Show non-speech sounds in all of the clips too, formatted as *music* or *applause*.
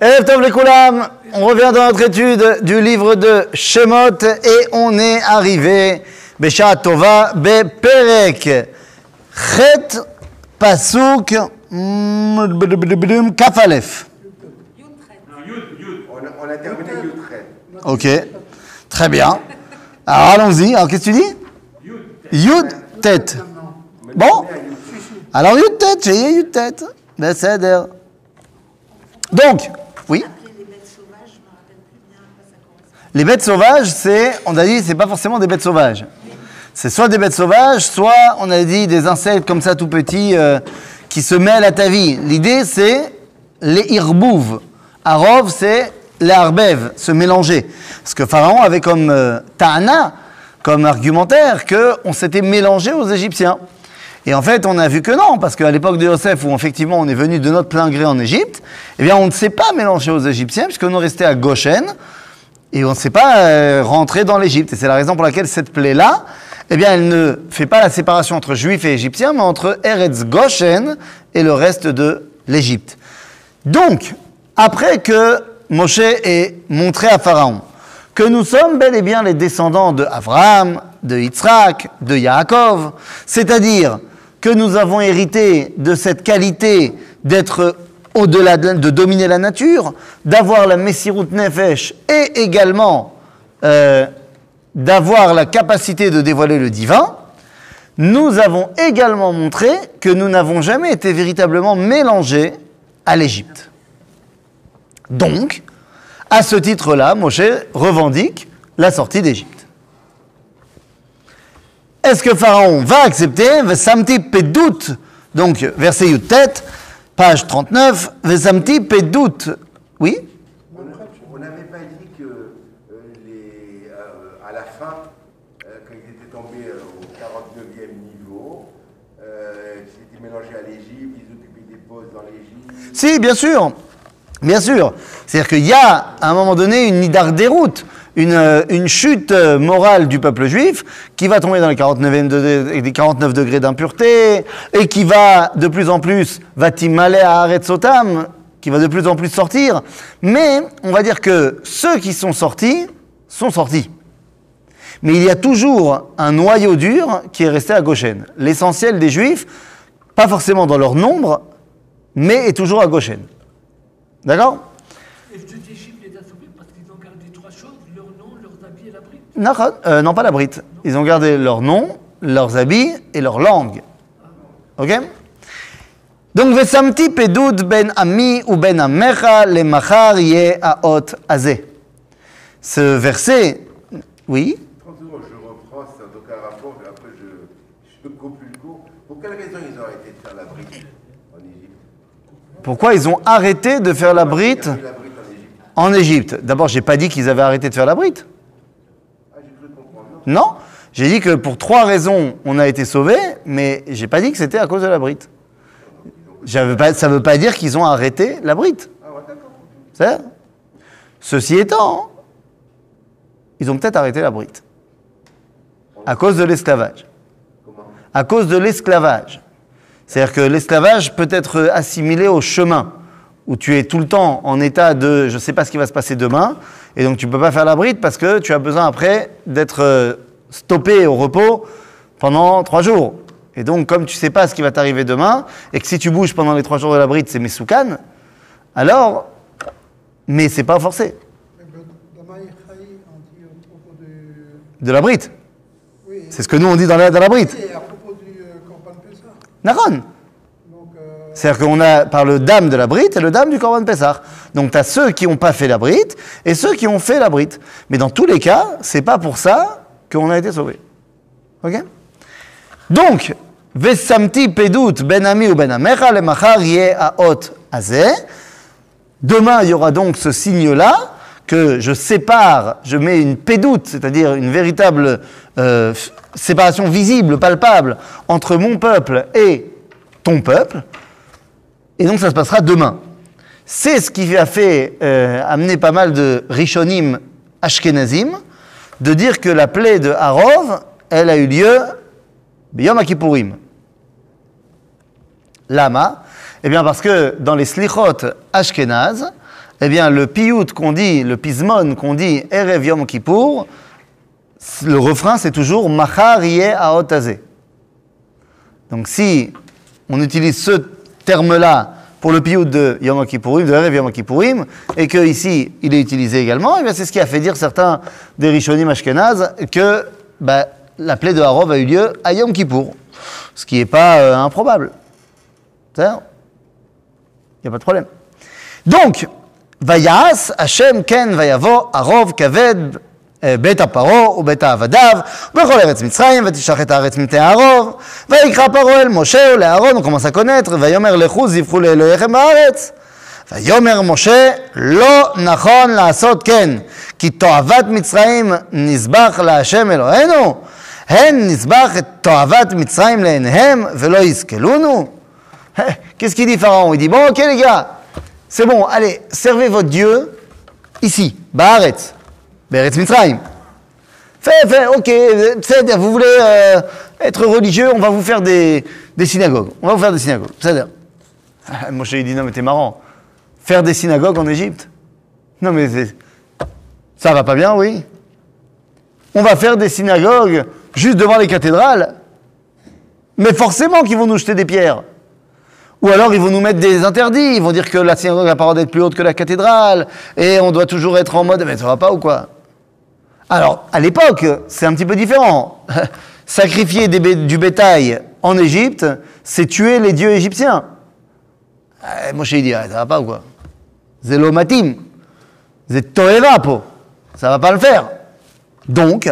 on revient dans notre étude du livre de Shemot et on est arrivé Besha Tova Beperek Chet Pasuk Kafalef. On a, terminé. Ok, très bien. Alors allons-y. Alors qu'est-ce que tu dis? Yud Tet. Bon Alors Yud Tet, j'ai Yud Tet. Donc, oui les bêtes sauvages, c'est, on a dit, c'est pas forcément des bêtes sauvages. C'est soit des bêtes sauvages, soit on a dit des insectes comme ça tout petits euh, qui se mêlent à ta vie. L'idée, c'est les irbouv. Arov, c'est les arbev, se mélanger. Parce que Pharaon avait comme euh, ta'ana, comme argumentaire, qu'on s'était mélangé aux Égyptiens. Et en fait, on a vu que non, parce qu'à l'époque de Yosef, où effectivement on est venu de notre plein gré en Égypte, eh bien on ne s'est pas mélangé aux Égyptiens, puisqu'on est resté à Goshen, et on ne s'est pas euh, rentré dans l'Égypte. Et c'est la raison pour laquelle cette plaie-là, eh bien, elle ne fait pas la séparation entre juifs et égyptiens, mais entre Eretz Goshen et le reste de l'Égypte. Donc, après que Moshe ait montré à Pharaon que nous sommes bel et bien les descendants de Abraham, de Yitzhak, de Yaakov, c'est-à-dire que nous avons hérité de cette qualité d'être au-delà de, de dominer la nature, d'avoir la Messirut Nefesh et également euh, d'avoir la capacité de dévoiler le divin, nous avons également montré que nous n'avons jamais été véritablement mélangés à l'Égypte. Donc, à ce titre-là, Moshe revendique la sortie d'Égypte. Est-ce que Pharaon va accepter Vesamti pedut, donc verset Yutet, page 39, Vesamti pedut. Oui? On n'avait pas dit que euh, les, euh, à la fin, euh, quand ils étaient tombés au 49e niveau, qu'ils étaient mélangés à l'Égypte, ils occupaient des postes dans l'Égypte. Si, bien sûr. Bien sûr. C'est-à-dire qu'il y a, à un moment donné, une nidar déroute, une, euh, une chute euh, morale du peuple juif qui va tomber dans les 49, de- les 49 degrés d'impureté et qui va de plus en plus, va timaler à Aretzotam, qui va de plus en plus sortir. Mais on va dire que ceux qui sont sortis sont sortis. Mais il y a toujours un noyau dur qui est resté à Goshen. L'essentiel des juifs, pas forcément dans leur nombre, mais est toujours à Goshen. D'accord Et Dieu d'Égypte les a sauvés parce qu'ils ont gardé trois choses leur nom, leurs habits et la brique. Nachon, euh, non, pas la brite. Ils ont gardé leur nom, leurs habits et leur langue. Ok? Donc, Vesamti pedud ben ami ou ben amecha le machar ye aot azé. Ce verset, oui? 30 secondes, je reprends, c'est donc un rapport, mais après je, je coupe le cours. Pour quelle raison ils ont arrêté de faire la brique en Égypte? Pourquoi ils ont arrêté de faire la brite la en Égypte? D'abord, j'ai pas dit qu'ils avaient arrêté de faire la brite. Ah, j'ai cru comprendre. Non. J'ai dit que pour trois raisons, on a été sauvés, mais j'ai pas dit que c'était à cause de la brite. Ça ne veut pas dire qu'ils ont arrêté la brite. Ceci étant, ils ont peut-être arrêté la brite. À cause de l'esclavage. À cause de l'esclavage. C'est-à-dire que l'esclavage peut être assimilé au chemin, où tu es tout le temps en état de je ne sais pas ce qui va se passer demain, et donc tu ne peux pas faire la bride parce que tu as besoin après d'être euh, stoppé au repos pendant trois jours. Et donc, comme tu ne sais pas ce qui va t'arriver demain, et que si tu bouges pendant les trois jours de la bride, c'est mesoukan, alors, mais c'est pas forcé. De la bride. Oui, C'est ce que nous on dit dans la, dans la bride. et à propos du euh, Corban. C'est-à-dire qu'on a par le dame de la brite et le dame du Corban Pessah. Donc tu as ceux qui n'ont pas fait la brite et ceux qui ont fait la brite. Mais dans tous les cas, c'est pas pour ça qu'on a été sauvés. Ok? Donc, Vesamti pedut ben ami ou ben amecha le aot. Demain, il y aura donc ce signe-là que je sépare, je mets une pédoute, c'est-à-dire une véritable euh, séparation visible, palpable, entre mon peuple et ton peuple. Et donc ça se passera demain. C'est ce qui a fait euh, amener pas mal de Rishonim Ashkenazim de dire que la plaie de Harov, elle a eu lieu Yom Kippourim. Lama Eh bien parce que dans les slichot Ashkenaz, eh bien, le piyut qu'on dit, le pismon qu'on dit, Erev Yom Kippour, le refrain, c'est toujours Machar yeh aotazé. Donc, si on utilise ce terme-là pour le piout de Yom Kippourim, de Yom Kippourim, et que ici il est utilisé également, eh c'est ce qui a fait dire certains des Rishonim Ashkenaz que bah, la plaie de Harov a eu lieu à Yom Kippour, ce qui n'est pas euh, improbable. Il n'y a pas de problème. Donc, Vayas, Hashem, Ken, Vayavo, Harov, Kaved, בית הפרעה ובית העבדיו ובכל ארץ מצרים ותשלח את הארץ מטה הערוב. ויקרא פרעה אל משה ולאהרון וכמוס הקונטר ויאמר לכו זבחו לאלוהיכם בארץ. ויאמר משה לא נכון לעשות כן כי תועבת מצרים נזבח להשם אלוהינו. הן נזבח את תועבת מצרים לעיניהם ולא יסכלונו *laughs* Qu'est-ce qu'il dit Pharaon? Il dit bon ok les gars C'est bon, Beretz Mitzrayim. Fait, fait, ok, c'est-à-dire, vous voulez euh, être religieux, on va vous faire des, synagogues. On va vous faire des synagogues. C'est-à-dire, Moshe dit non mais t'es marrant. Faire des synagogues en Égypte? Non mais ça va pas bien, oui. On va faire des synagogues juste devant les cathédrales. Mais forcément qu'ils vont nous jeter des pierres. Ou alors ils vont nous mettre des interdits, ils vont dire que la synagogue n'a pas d'être plus haute que la cathédrale, et on doit toujours être en mode, mais ça va pas ou quoi? Alors, à l'époque, c'est un petit peu différent. *laughs* Sacrifier des bé- du bétail en Égypte, c'est tuer les dieux égyptiens. Euh, Moshe il dit, ah, ça va pas ou quoi Zelomatim, Zetoeva po, ça va pas le faire. Donc,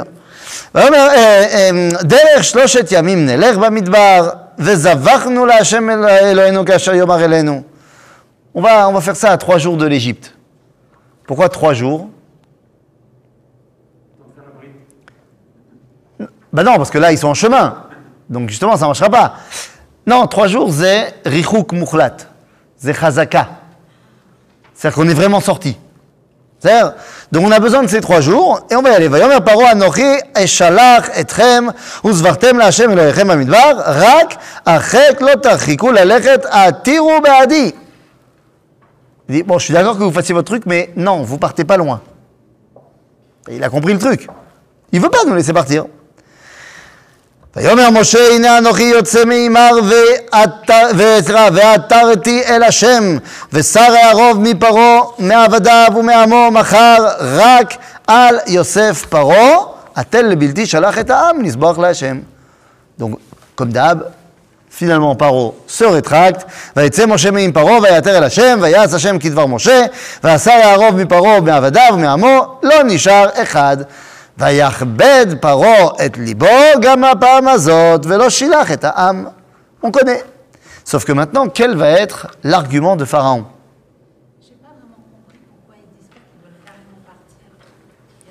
ויאמר, אה, אה, דרך שלושת ימים נלך במדבר, וזבחנו להשם אל- אלוהינו כאשר יאמר אלינו. On va, on va faire ça à trois jours de l'Égypte. Pourquoi trois jours Ben non, parce que là, ils sont en chemin. Donc justement, ça ne marchera pas. Non, trois jours, c'est Richouk Moukhlat. C'est Chazaka. C'est-à-dire qu'on est vraiment sorti. C'est-à-dire, donc on a besoin de ces trois jours, et on va y aller. Voyons Vayomer paro anochi eshalach etrem uzvartem Lachem, Elohechem amidbar rak achek lo tachiku lalechet atiru be'adi. Il dit, bon, je suis d'accord que vous fassiez votre truc, mais non, vous partez pas loin. Et il a compris le truc. Il veut pas nous laisser partir. ויאמר משה הנה אנוכי יוצא מעמר ועת- ועזרא ועתרתי אל השם ושר הערוב מפרעה מעבדיו ומעמו מחר רק על יוסף פרעה התל לבלתי שלח את העם לסבוח להשם. Donc, comme d'hab, finalement פרעה se rétracte, ויצא משה מעם פרעה ויעתר אל השם, ויעש השם כדבר משה, והשר הערוב מפרעה ומעבדיו ומעמו, לא נשאר אחד. ויכבד פרעה את ליבו גם הפעם הזאת, ולא שילח את העם. On connaît. Sauf que maintenant, quel va être l'argument de Pharaon Je n'ai pas vraiment compris pourquoi ils disent pas qu'ils veulent carrément partir.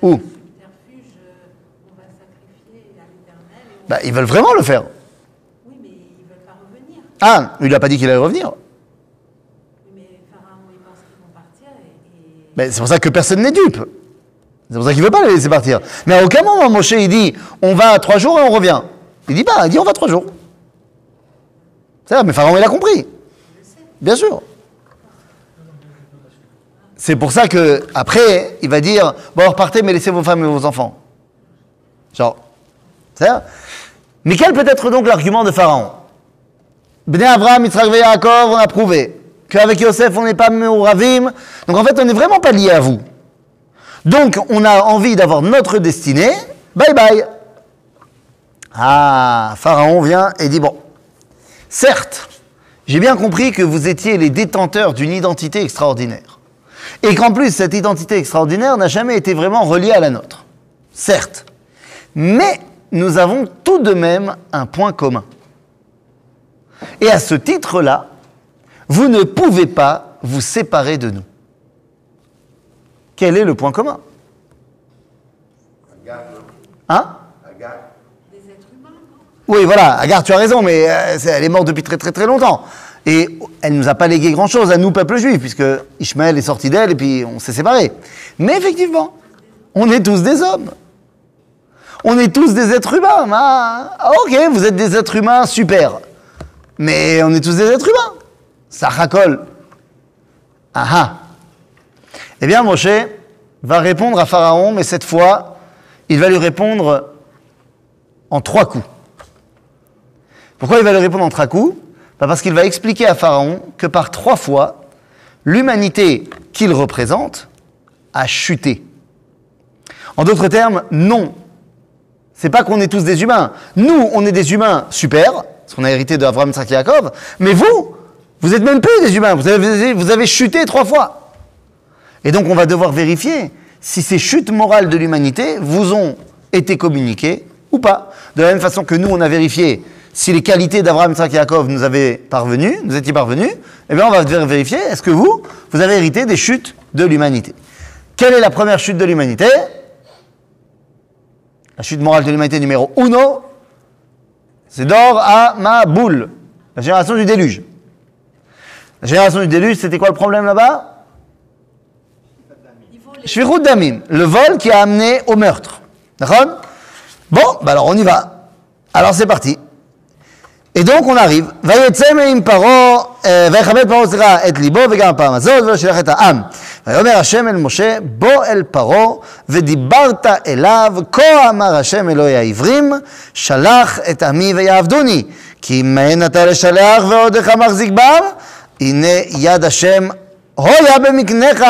Il y a Où un subterfuge, euh, on va sacrifier à l'éternel. et on- bah, Ils veulent vraiment le faire. Oui, mais ils ne veulent pas revenir. Ah, il n'a pas dit qu'il allait revenir. Oui, Mais Pharaon, il pense qu'ils vont partir et. et- Mais c'est pour ça que personne n'est dupe. C'est pour ça qu'il ne veut pas les laisser partir. Mais à aucun moment, Moshe, il dit on va trois jours et on revient. Il dit pas, il dit on va trois jours. C'est vrai, mais Pharaon, il a compris. Bien sûr. C'est pour ça que après, il va dire bon, repartez, mais laissez vos femmes et vos enfants. Genre, c'est ça Mais quel peut être donc l'argument de Pharaon? Bnei Abraham, Yitzhak et Yaakov, on a prouvé qu'avec Yosef, on n'est pas Ravim. Donc en fait, on n'est vraiment pas lié à vous. Donc, on a envie d'avoir notre destinée. Bye bye. Ah, Pharaon vient et dit bon, certes, j'ai bien compris que vous étiez les détenteurs d'une identité extraordinaire. Et qu'en plus, cette identité extraordinaire n'a jamais été vraiment reliée à la nôtre. Certes. Mais nous avons tout de même un point commun. Et à ce titre-là, vous ne pouvez pas vous séparer de nous. Quel est le point commun Agar, Hein Agar. Des êtres humains, Oui, voilà, Agar, tu as raison, mais euh, elle est morte depuis très très très longtemps. Et elle nous a pas légué grand-chose à nous, peuple juif, puisque Ishmaël est sorti d'elle et puis on s'est séparés. Mais effectivement, on est tous des hommes. On est tous des êtres humains. Ah, ah, ok, vous êtes des êtres humains, super. Mais on est tous des êtres humains. Ça racole. Ah ah. Eh bien, Moshe va répondre à Pharaon, mais cette fois, il va lui répondre en trois coups. Pourquoi il va lui répondre en trois coups? Bah, Parce qu'il va expliquer à Pharaon que par trois fois, l'humanité qu'il représente a chuté. En d'autres termes, non. C'est pas qu'on est tous des humains. Nous, on est des humains super, parce qu'on a hérité et Jacob, mais vous, vous êtes même plus des humains. Vous avez chuté trois fois. Et donc, on va devoir vérifier si ces chutes morales de l'humanité vous ont été communiquées ou pas. De la même façon que nous, on a vérifié si les qualités d'Abraham, Isaac Jacob nous avaient parvenu, nous étiez parvenus, eh bien, on va devoir vérifier est-ce que vous, vous avez hérité des chutes de l'humanité? Quelle est la première chute de l'humanité? La chute morale de l'humanité numéro uno, c'est Dor à ma boule, la génération du déluge. La génération du déluge, c'était quoi le problème là-bas? Damim, le vol qui a amené au meurtre. D'accord Bon, bah alors on y va. Alors c'est parti. ויצא מעם פרעה, אה, ויכבד פרעה סליחה את ליבו וגם הפעם הזאת ולא שילח את העם. ויאמר השם אל משה בוא אל פרעה ודיברת אליו כה אמר השם אלוהי העברים שלח את עמי ויעבדוני כי מהן אתה לשלח ועודך מחזיק בם הנה יד השם הויה במקנך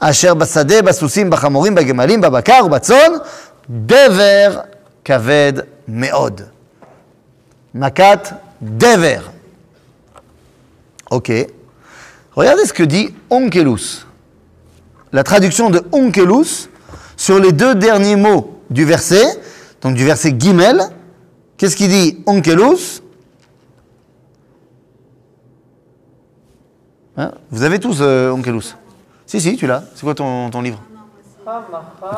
אשר בשדה בסוסים בחמורים בגמלים בבקר ובצאן דבר כבד מאוד. Makat Dever. Ok. Regardez ce que dit Onkelus. La traduction de Onkelus sur les deux derniers mots du verset, donc du verset Gimel. Qu'est-ce qu'il dit Onkelus Hein Vous avez tous euh, Onkelus si, si, tu l'as. C'est quoi ton, ton livre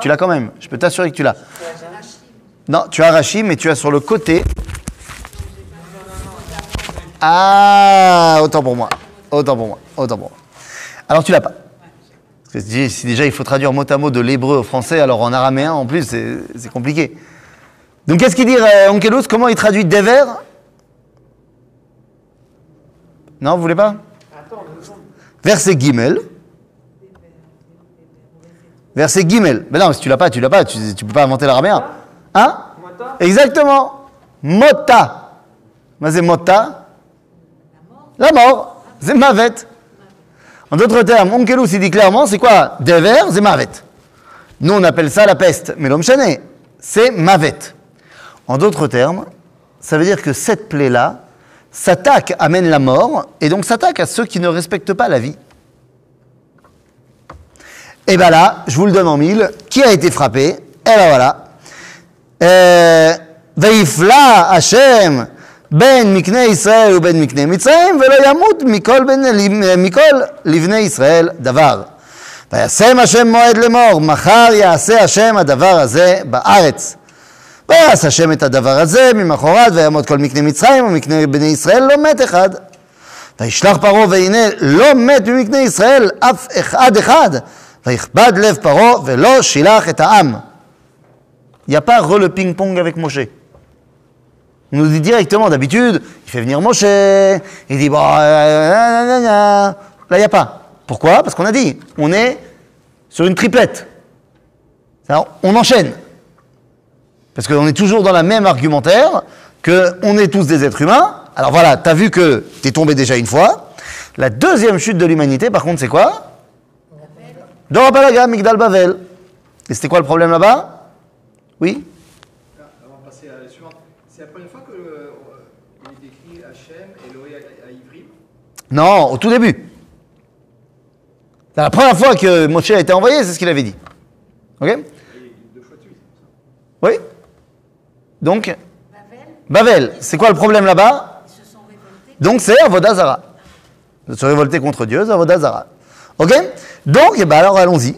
Tu l'as quand même. Je peux t'assurer que tu l'as. Non, tu as Rachid, mais tu as sur le côté ah, autant pour moi. Autant pour moi. Autant pour moi. Alors tu l'as pas. Parce que si déjà il faut traduire mot à mot de l'hébreu au français, alors en araméen en plus, c'est c'est compliqué. Donc qu'est-ce qu'il dit euh, Onkelos? Comment il traduit Dever Non, vous voulez pas? Verset Gimel. Verset Gimel. Mais non, si tu l'as pas, tu l'as pas. Tu, tu peux pas inventer l'araméen. Hein Exactement. Mota. Mais c'est Mota. La mort, c'est mavet. En d'autres termes, Onkelus, il dit clairement, c'est quoi Dever, c'est mavet. Nous, on appelle ça la peste, mais l'homme chané, c'est mavet. En d'autres termes, ça veut dire que cette plaie-là s'attaque, amène la mort, et donc s'attaque à ceux qui ne respectent pas la vie. Et bien là, je vous le donne en mille, qui a été frappé Et ben voilà. Euh, ויפלא השם בין מקנה ישראל ובין מקנה מצרים, ולא ימות מכל, בין, מכל לבני ישראל דבר. וישם השם מועד לאמור, מחר יעשה השם הדבר הזה בארץ. ויעש השם את הדבר הזה ממחרת, ויעמוד כל מקנה מצרים ומקנה בני ישראל לא מת אחד. וישלח פרעה והנה לא מת ממקנה ישראל אף אחד אחד. Vayichbad lev paro velo shilach et ha'am. Il n'y a pas re le ping-pong avec Moshe. On nous dit directement, d'habitude, il fait venir Moshe, il dit, bah, euh, bon, là, il n'y a pas. Pourquoi? Parce qu'on a dit, on est sur une triplette. On enchaîne. Parce qu'on est toujours dans la même argumentaire, qu'on est tous des êtres humains. Alors voilà, t'as vu que t'es tombé déjà une fois. La deuxième chute de l'humanité, par contre, c'est quoi? Dorapalaga, Migdal Bavel. Et c'était quoi le problème là-bas? Oui? Avant de passer à la suivante, c'est la première fois que euh, il est décrit Hachem, Elohé à, à Ivry. Non, au tout début. C'est la première fois que Moshe a été envoyé, c'est ce qu'il avait dit. Ok? Oui Donc, Bavel, c'est quoi le problème là-bas? Ils se sont révoltés. Donc c'est Avodazara. De se révolter contre Dieu, c'est Avodazara. Ok Donc, eh ben alors allons-y.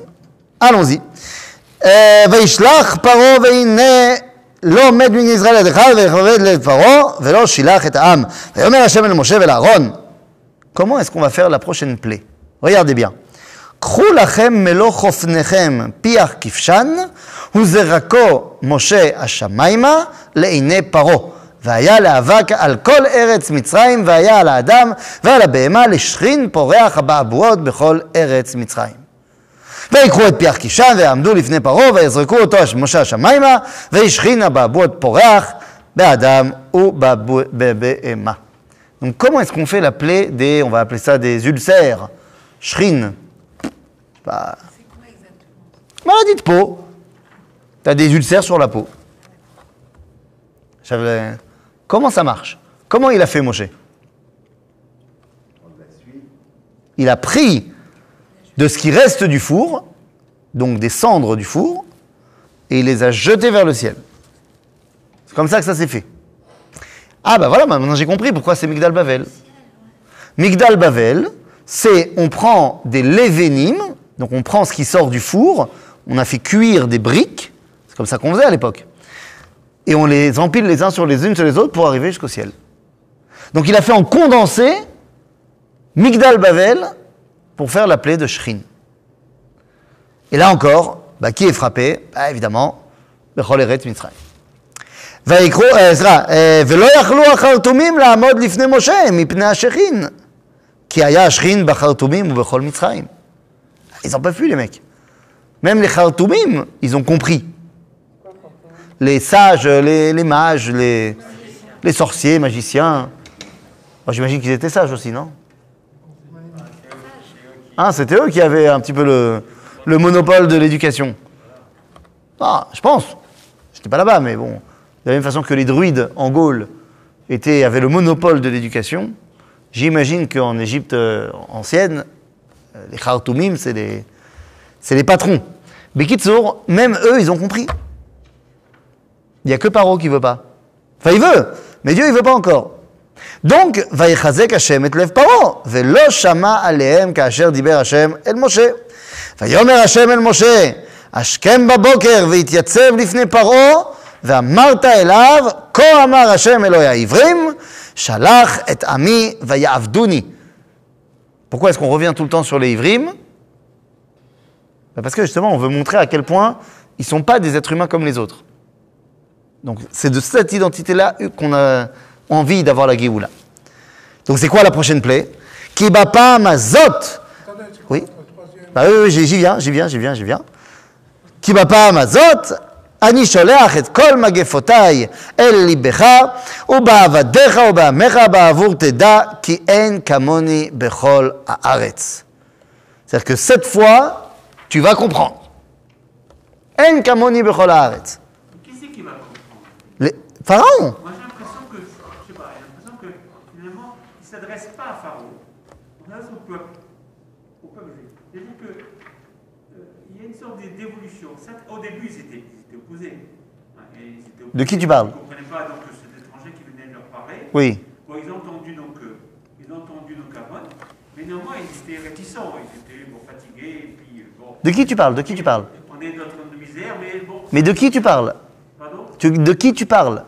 Allons-y. Euh, וישלח פרעה והנה לא מת מן ישראל עד אחד ויכבד לב פרעה ולא שילח את העם. ויאמר השם אל משה ולאהרון. Comment est-ce qu'on va faire la prochaine plaie Regardez bien. קחו לכם מלוא חופניכם פיח כבשן וזרקו משה השמיימה לעיני פרעה. והיה לאבק על כל ארץ מצרים והיה על האדם ועל הבהמה לשכין פורח הבעבועות בכל ארץ מצרים. ויקחו את פיח קישן ויעמדו לפני פרעה ויזרקו אותו משה השמיימה וישכינה באבוד פורח באדם ובבהמה. Donc comment est-ce qu'on fait la plaie des, on va appeler ça des ulcères, shrine, pas, C'est quoi exactement maladie de peau. Tu as des ulcères sur la peau. Comment ça marche? Comment il a fait Moshe? Il a pris de ce qui reste du four, donc des cendres du four, et il les a jetés vers le ciel. C'est comme ça que ça s'est fait. Ah bah voilà, maintenant j'ai compris pourquoi c'est Migdal Bavel. Migdal Bavel, c'est on prend des lévénim, donc on prend ce qui sort du four, on a fait cuire des briques, c'est comme ça qu'on faisait à l'époque, et on les empile les uns sur les unes sur les autres pour arriver jusqu'au ciel. Donc il a fait en condensé Migdal Bavel pour faire la plaie de Shrin. Et là encore, bah, qui est frappé bah, Évidemment, Bechol Eretz Mitzrayim. ויקחו, אה, סליחה, אה, ולא יכלו החרטומים לעמוד לפני משה מפני השכין, כי היה השכין בחרטומים ובכל מצרים. Ils n'en peuvent plus, les mecs. Même les khartoumim, ils ont compris. Les sages, les, mages, les, sorciers, magiciens. Moi, J'imagine qu'ils étaient sages aussi, non? Hein, C'était eux qui avaient un petit peu le, le monopole de l'éducation. Ah, je pense. J'étais pas là-bas, mais bon. De la même façon que les druides en Gaule avaient le monopole de l'éducation, j'imagine qu'en Égypte euh, ancienne, euh, les Khartoumim, c'est les, les patrons. Bekitsour, même eux, ils ont compris. Il n'y a que Paro qui veut pas. Enfin, il veut, mais Dieu, il veut pas encore. Donc, ויחזק השם את לב פרעה, ולא שמע עליהם כאשר דיבר השם אל משה. ויאמר השם אל משה, השכם בבוקר והתייצב לפני פרעה, ואמרת אליו, כה אמר השם אלוהי העברים, שלח את עמי ויעבדוני. Pourquoi est-ce qu'on revient tout le temps sur les Ivrim Ben Parce que justement, on veut montrer à quel point ils ne sont pas des êtres humains comme les autres. Donc c'est de cette identité-là qu'on a envie d'avoir la Géoula. Donc c'est quoi la prochaine plaie Kibapa mazot. Attendez, c'est quoi Oui. votre troisième Bah oui, oui, j'y j'y viens, j'y viens, j'y viens, j'y viens. Kibapa mazot. אני שולח את כל מגפותיי אל ליבך, ובעבדיך ובעמך בעבור תדע, כי אין כמוני בכל הארץ. C'est-à-dire que cette fois, tu vas comprendre. אין כמוני בכל הארץ. Pharaon. Moi j'ai l'impression que, je sais pas, j'ai l'impression que finalement, il ne s'adresse pas à Pharaon, on s'adresse au peuple, au peuple juif. C'est-à-dire que euh, il y a une sorte d'é- d'évolution. Au début, ils étaient, ils étaient opposés. hein, et ils étaient De qui tu parles Ils ne comprenaient pas donc cet étranger qui venait leur parler. Oui. Bon, ils ont entendu donc, euh, ils ont entendu donc Aaron, mais néanmoins ils étaient réticents, ils étaient bon, fatigués, et puis euh, bon, De qui tu parles? De qui tu parles? On est dans notre misère, mais bon, Mais de qui tu parles? Pardon? Tu- De qui tu parles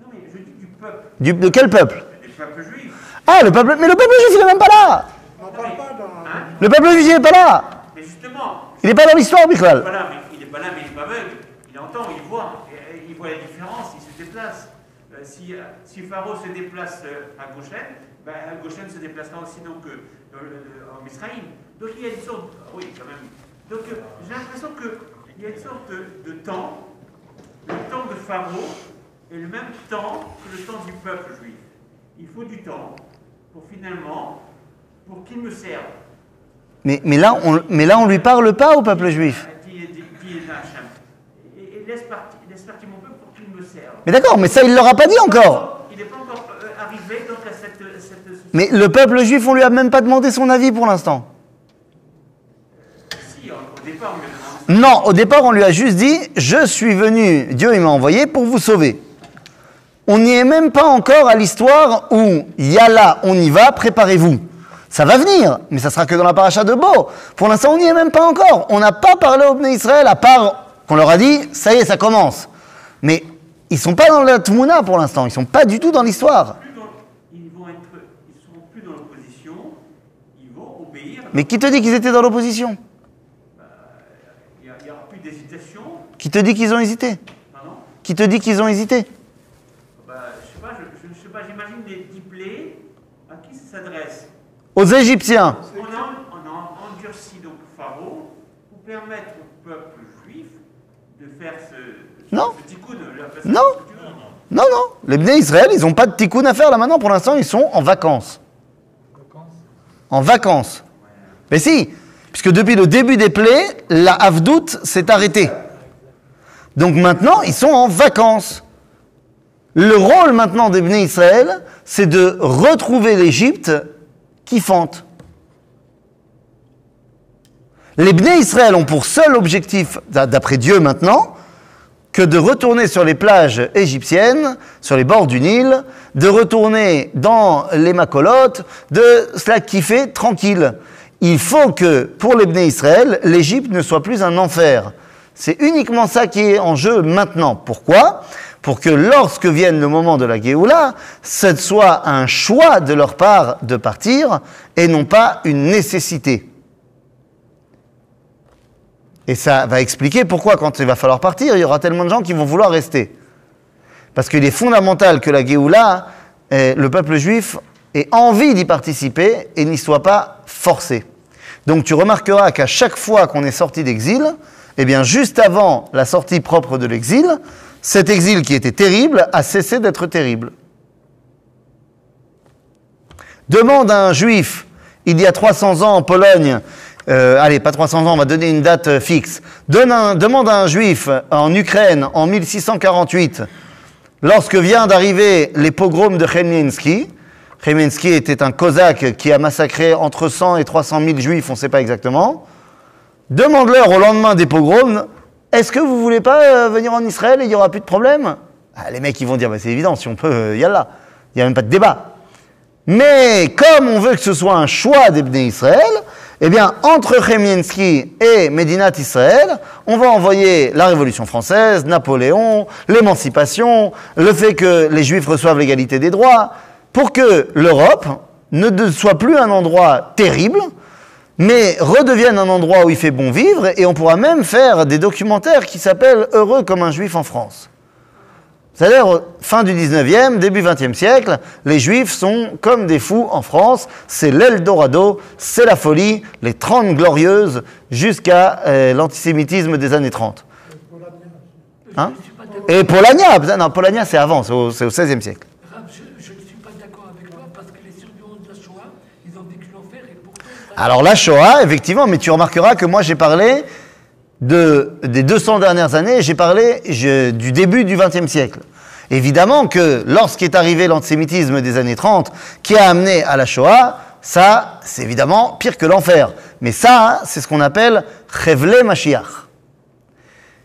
Non mais je dis du peuple, Du- De quel peuple du peuple juif. Ah, le peuple Mais le peuple juif, il n'est même pas là On n'en parle pas dans... Le peuple juif, il n'est pas là Mais justement, Il n'est pas dans l'histoire, il n'est Bichlal pas là, mais il n'est pas là, mais il n'est pas aveugle. Il entend, il voit, il voit la différence, il se déplace. Euh, si, euh, si Pharaon se déplace euh, à Goshen, ben, Goshen se déplacera aussi donc euh, euh, en Israël. Donc il y a une sorte, oui quand même. Donc euh, j'ai l'impression qu'il y a une sorte de, de temps, le temps de Pharaon est le même temps que le temps du peuple juif. Il faut du temps pour finalement, pour qu'il me serve. mais, mais, là, on, mais là, on lui parle pas au peuple juif. Et, et laisse, partir, laisse partir mon peuple pour qu'il me serve. Mais d'accord, mais ça, il ne leur a pas dit encore Il n'est pas encore euh, arrivé donc à cette. cette Mais le peuple juif, on lui a même pas demandé son avis pour l'instant. si, au au départ, on lui a demandé Non, au départ, on lui a juste dit Je suis venu, Dieu il m'a envoyé pour vous sauver. On n'y est même pas encore à l'histoire où Yalla, on y va, préparez-vous. Ça va venir, mais ça sera que dans la paracha de Beau. Pour l'instant, on n'y est même pas encore. On n'a pas parlé au Bnei Israël, à part qu'on leur a dit Ça y est, ça commence. Mais ils sont pas dans la Tmouna pour l'instant, ils sont pas du tout dans l'histoire. ils vont être. Ils seront plus dans l'opposition, ils vont obéir. Mais qui te dit qu'ils étaient dans l'opposition? Il n'y aura plus d'hésitation. Qui te dit qu'ils ont hésité? Pardon? Qui te dit qu'ils ont hésité bah, Je sais pas, je, je, je sais pas, j'imagine diplés à qui ça s'adresse. Aux Égyptiens. On a, on a endurci donc Pharaon, pour permettre au peuple juif de faire ce, Non. ce tikkun, faire Non. Non, non. Les Bnei Israël, ils n'ont pas de tikkun à faire là maintenant. Pour l'instant, ils sont en vacances. En vacances. Mais si, puisque depuis le début des plaies, la Havdout s'est arrêtée. Donc maintenant, ils sont en vacances. Le rôle maintenant des Bnei Israël, c'est de retrouver l'Égypte kiffante. Les Bnei Israël ont pour seul objectif, d'a- d'après Dieu maintenant, que de retourner sur les plages égyptiennes, sur les bords du Nil, de retourner dans les macolotes, de cela kiffer tranquille. Il faut que, pour les Bnei Israël, l'Égypte ne soit plus un enfer. C'est uniquement ça qui est en jeu maintenant. Pourquoi? Pour que lorsque vienne le moment de la Géoula, ce soit un choix de leur part de partir et non pas une nécessité. Et ça va expliquer pourquoi, quand il va falloir partir, il y aura tellement de gens qui vont vouloir rester. Parce qu'il est fondamental que la Géoula, eh, le peuple juif, ait envie d'y participer et n'y soit pas forcé. Donc tu remarqueras qu'à chaque fois qu'on est sorti d'exil, eh bien juste avant la sortie propre de l'exil, cet exil qui était terrible a cessé d'être terrible. Demande à un juif, il y a 300 ans en Pologne, euh, allez, pas 300 ans, on va donner une date euh, fixe. Demande à un juif en Ukraine en 1648, lorsque vient d'arriver les pogroms de Chemlinski. Chemlinski était un cosaque qui a massacré entre 100 et 300 000 juifs, on ne sait pas exactement. Demande-leur au lendemain des pogroms, est-ce que vous voulez pas euh, venir en Israël et il n'y aura plus de problème Ah, Les mecs, ils vont dire, bah, c'est évident, si on peut, euh, yallah. Il n'y a même pas de débat. Mais comme on veut que ce soit un choix des Bnei Israël, eh bien, entre Chemiensky et Médinat Israël, on va envoyer la Révolution française, Napoléon, l'émancipation, le fait que les Juifs reçoivent l'égalité des droits, pour que l'Europe ne soit plus un endroit terrible, mais redevienne un endroit où il fait bon vivre, et on pourra même faire des documentaires qui s'appellent Heureux comme un Juif en France. C'est-à-dire, fin du 19e, début 20e siècle, les Juifs sont comme des fous en France. C'est l'Eldorado, c'est la folie, les 30 glorieuses, jusqu'à euh, l'antisémitisme des années 30. Hein? Et Polagna, c'est avant, c'est au, au 16e siècle. Rav, je, je ne suis pas d'accord avec toi parce que les survivants de la Shoah, ils ont vécu l'enfer et pourtant. ça- Alors la Shoah, effectivement, mais tu remarqueras que moi j'ai parlé de, des 200 dernières années, j'ai parlé du début du XXe siècle. Évidemment que lorsqu'est arrivé l'antisémitisme des années 30, qui a amené à la Shoah, ça, c'est évidemment pire que l'enfer. Mais ça, c'est ce qu'on appelle Chevle Mashiach.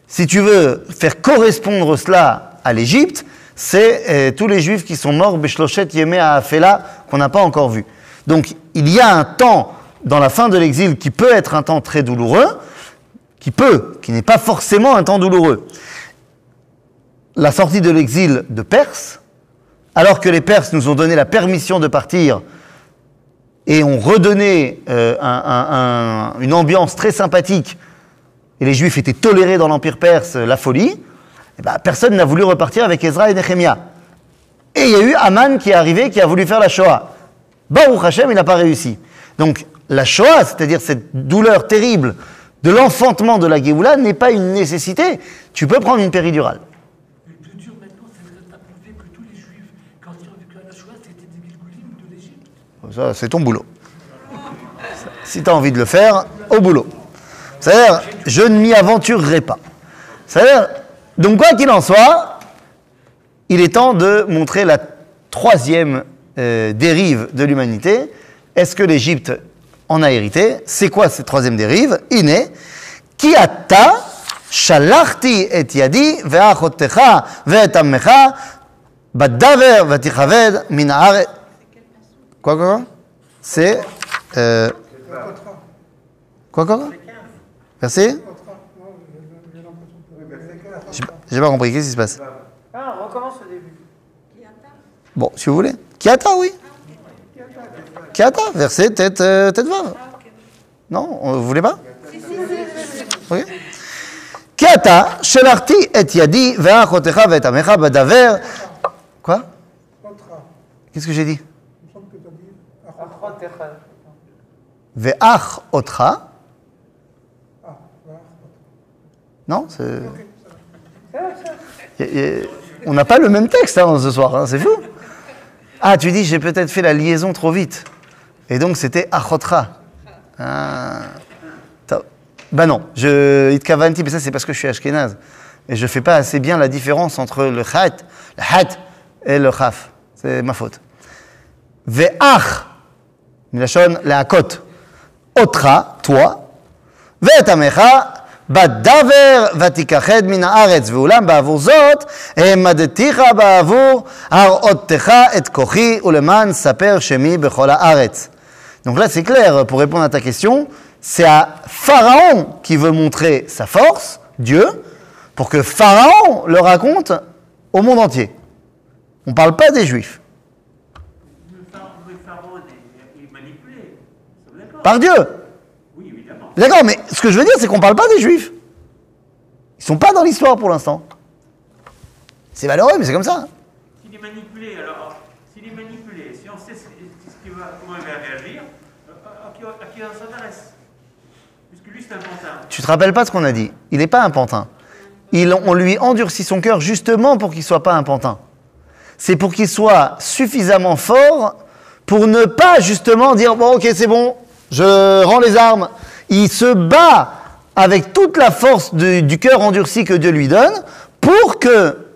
Si tu veux faire correspondre cela à l'Égypte, c'est euh, tous les Juifs qui sont morts, Beshlochet Yemé Afela, qu'on n'a pas encore vu. Donc, il y a un temps dans la fin de l'exil qui peut être un temps très douloureux, qui peut, qui n'est pas forcément un temps douloureux. La sortie de l'exil de Perse, alors que les Perses nous ont donné la permission de partir et ont redonné euh, un- un- un- une ambiance très sympathique et les Juifs étaient tolérés dans l'Empire perse, la folie, eh ben, personne n'a voulu repartir avec Ezra et Nehemia. Et il y a eu Aman qui est arrivé, qui a voulu faire la Shoah. Baruch Hashem, il n'a pas réussi. Donc la Shoah, c'est-à-dire cette douleur terrible de l'enfantement de la Géoula, n'est pas une nécessité. Tu peux prendre une péridurale. Ça, c'est ton boulot. Si tu as envie de le faire, au boulot. C'est-à-dire, je ne m'y aventurerai pas. C'est-à-dire, donc quoi qu'il en soit, il est temps de montrer la troisième euh, dérive de l'humanité. Est-ce que l'Égypte en a hérité C'est quoi cette troisième dérive Iné, ki ata shalachti et yadi ve'achotecha ve'etamecha badaver ve'tichaved min. Quoi, quoi, quoi C'est. euh, quoi, quoi, quoi pas- J'ai pas compris, qu'est-ce qui se passe Ah, on recommence au début. Bon, si vous voulez. Kiata, oui. Kiata, verset tête, euh, tête vave. Non, euh, vous voulez pas Oui. Kiata, shelarti et yadi ve'achotecha ve'etamecha badaver. Quoi Qu'est-ce que j'ai dit. Ve'ach otra. Ah. Non On n'a pas le même texte hein, ce soir, hein, c'est fou. Ah, tu dis, j'ai peut-être fait la liaison trop vite. Et donc, c'était Achotra. Ah. Top. Bah non, je, Itkavanti, mais ça, c'est parce que je suis Ashkenaz. Et je fais pas assez bien la différence entre le Chat, le Hat et le Chaf. C'est ma faute. Ve'ach, milachon, le'akot. Otra, toi. ואת עמך בדבר ותיכחד מן הארץ, ואולם בעבור זאת העמדתיך בעבור הראותך את כוחי ולמען ספר שמי בכל הארץ. Donc là c'est clair, pour répondre à ta question, c'est à Pharaon qui veut montrer sa force, Dieu, pour que Pharaon le raconte au monde entier. On ne parle pas des Juifs, par Dieu. D'accord, mais ce que je veux dire, c'est qu'on ne parle pas des Juifs. Ils sont pas dans l'histoire pour l'instant. C'est malheureux, mais c'est comme ça. S'il est manipulé, alors, s'il est manipulé, si on sait Tu te rappelles pas ce qu'on a dit? Il n'est pas un pantin. On lui endurcit son cœur justement pour qu'il soit pas un pantin. C'est pour qu'il soit suffisamment fort pour ne pas justement dire bon ok c'est bon, je rends les armes. Il se bat avec toute la force du cœur endurci que Dieu lui donne pour que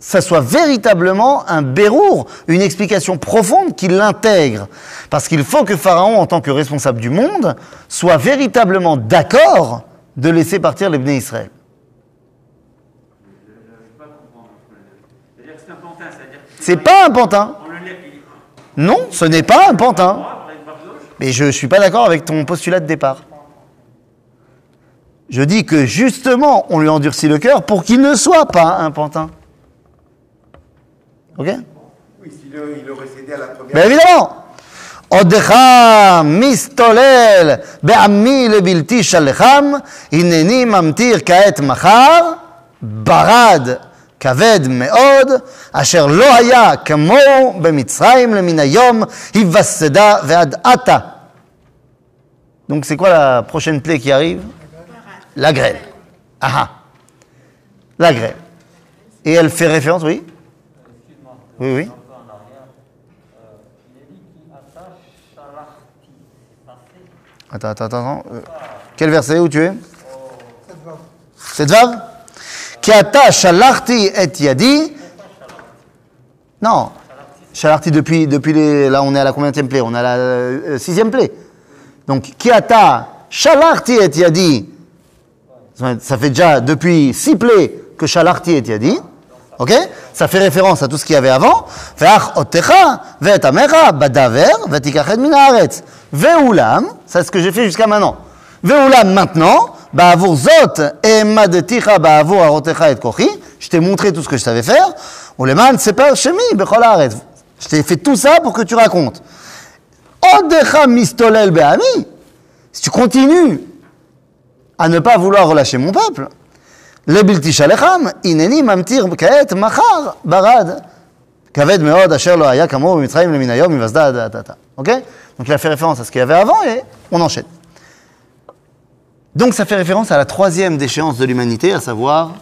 ça soit véritablement un bérour, une explication profonde qui l'intègre. Parce qu'il faut que Pharaon, en tant que responsable du monde, soit véritablement d'accord de laisser partir les Bnei Israël. C'est pas un pantin. Non, ce n'est pas un pantin. Mais je ne suis pas d'accord avec ton postulat de départ. Je dis que justement, on lui endurcit le cœur pour qu'il ne soit pas un pantin. Ok Oui, sinon il aurait cédé à la première. Bien évidemment. עודך מסתולל בעמי לבלתי שלחם, הנני ממטיר כעת מחר, ברד כבד מאוד, אשר לא היה כמוהו במצרים למן היום, היווסדה ועד עתה. Donc c'est quoi la prochaine plaie qui arrive La grêle. Ah ah. La grêle. Et elle fait référence, oui Excuse-moi, Oui, oui. Attends, attends, attends. Euh, quel verset où tu es? Cette vague. Qui attache shalachti et yadi Non. Shalachti depuis, depuis les. Là, on est à la combien plaie? On est à la euh, sixième plaie. Donc, qui attache shalachti et yadi Ça fait déjà depuis six plaies que shalachti et yadi. Ok? Ça fait référence à tout ce qu'il y avait avant. Ve'ulam, c'est ce que j'ai fait jusqu'à maintenant. Ve'ulam maintenant, ba'avur zot, emadeticha ba'avur arotecha et kochi. Je t'ai montré tout ce que je savais faire. Uleman seper shemi bechol haaretz. Je t'ai fait tout ça pour que tu racontes. Odecha mistolel be'ami. Si tu continues à ne pas vouloir relâcher mon peuple, לבלתי שלחם, הנני ממטיר כעת מחר ברד. כבד מאוד אשר לא היה כמוהו במצרים למן היום, היווסדה עד עתה. Ok Donc il a fait référence à ce qu'il y avait avant et on enchaîne. Donc ça fait référence à la troisième déchéance de l'humanité, à savoir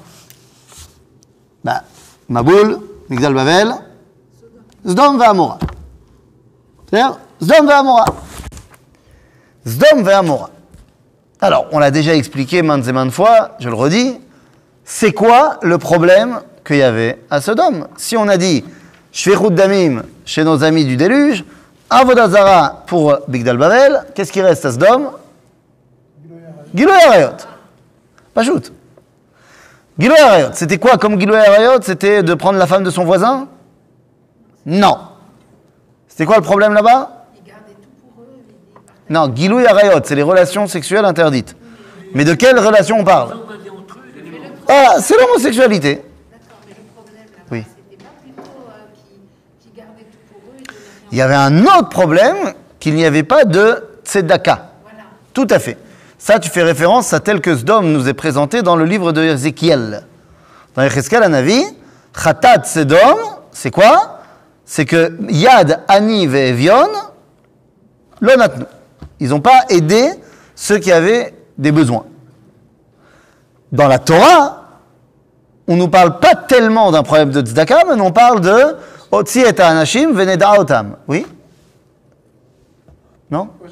bah, Maboul, Migdal Bavel, Zdom Amora. C'est-à-dire Zdom Amora. Zdom Amora. Alors, on l'a déjà expliqué maintes et maintes fois, je le redis, c'est quoi le problème qu'il y avait à Sodome Si on a dit Shvechut Damim chez nos amis du déluge, Avodazara pour Bigdal Bavel, qu'est-ce qui reste à Sodome Giloy Arayot. Pas shoot. Giloy Arayot. C'était quoi comme Giloy Arayot C'était de prendre la femme de son voisin? Non. C'était quoi le problème là-bas? Non, Giloy Arayot, c'est les relations sexuelles interdites. Mais de quelle relation on parle On va dire entre eux, gens. Ah, c'est l'homosexualité. Oui. euh. Il y avait un autre problème qu'il n'y avait pas de tzedaka. Voilà. Tout à fait. Ça, tu fais référence à tel que Sdom nous est présenté dans le livre de Ézéchiel. Dans un avis, Khatat Sedom, c'est quoi? C'est que Yad, Ani et Evion, l'onatnu. Ils n'ont pas aidé ceux qui avaient des besoins. Dans la Torah, on ne nous parle pas tellement d'un problème de tzedaka, mais on parle de Otsi et anashim veneda otam. Oui? Non? Euh,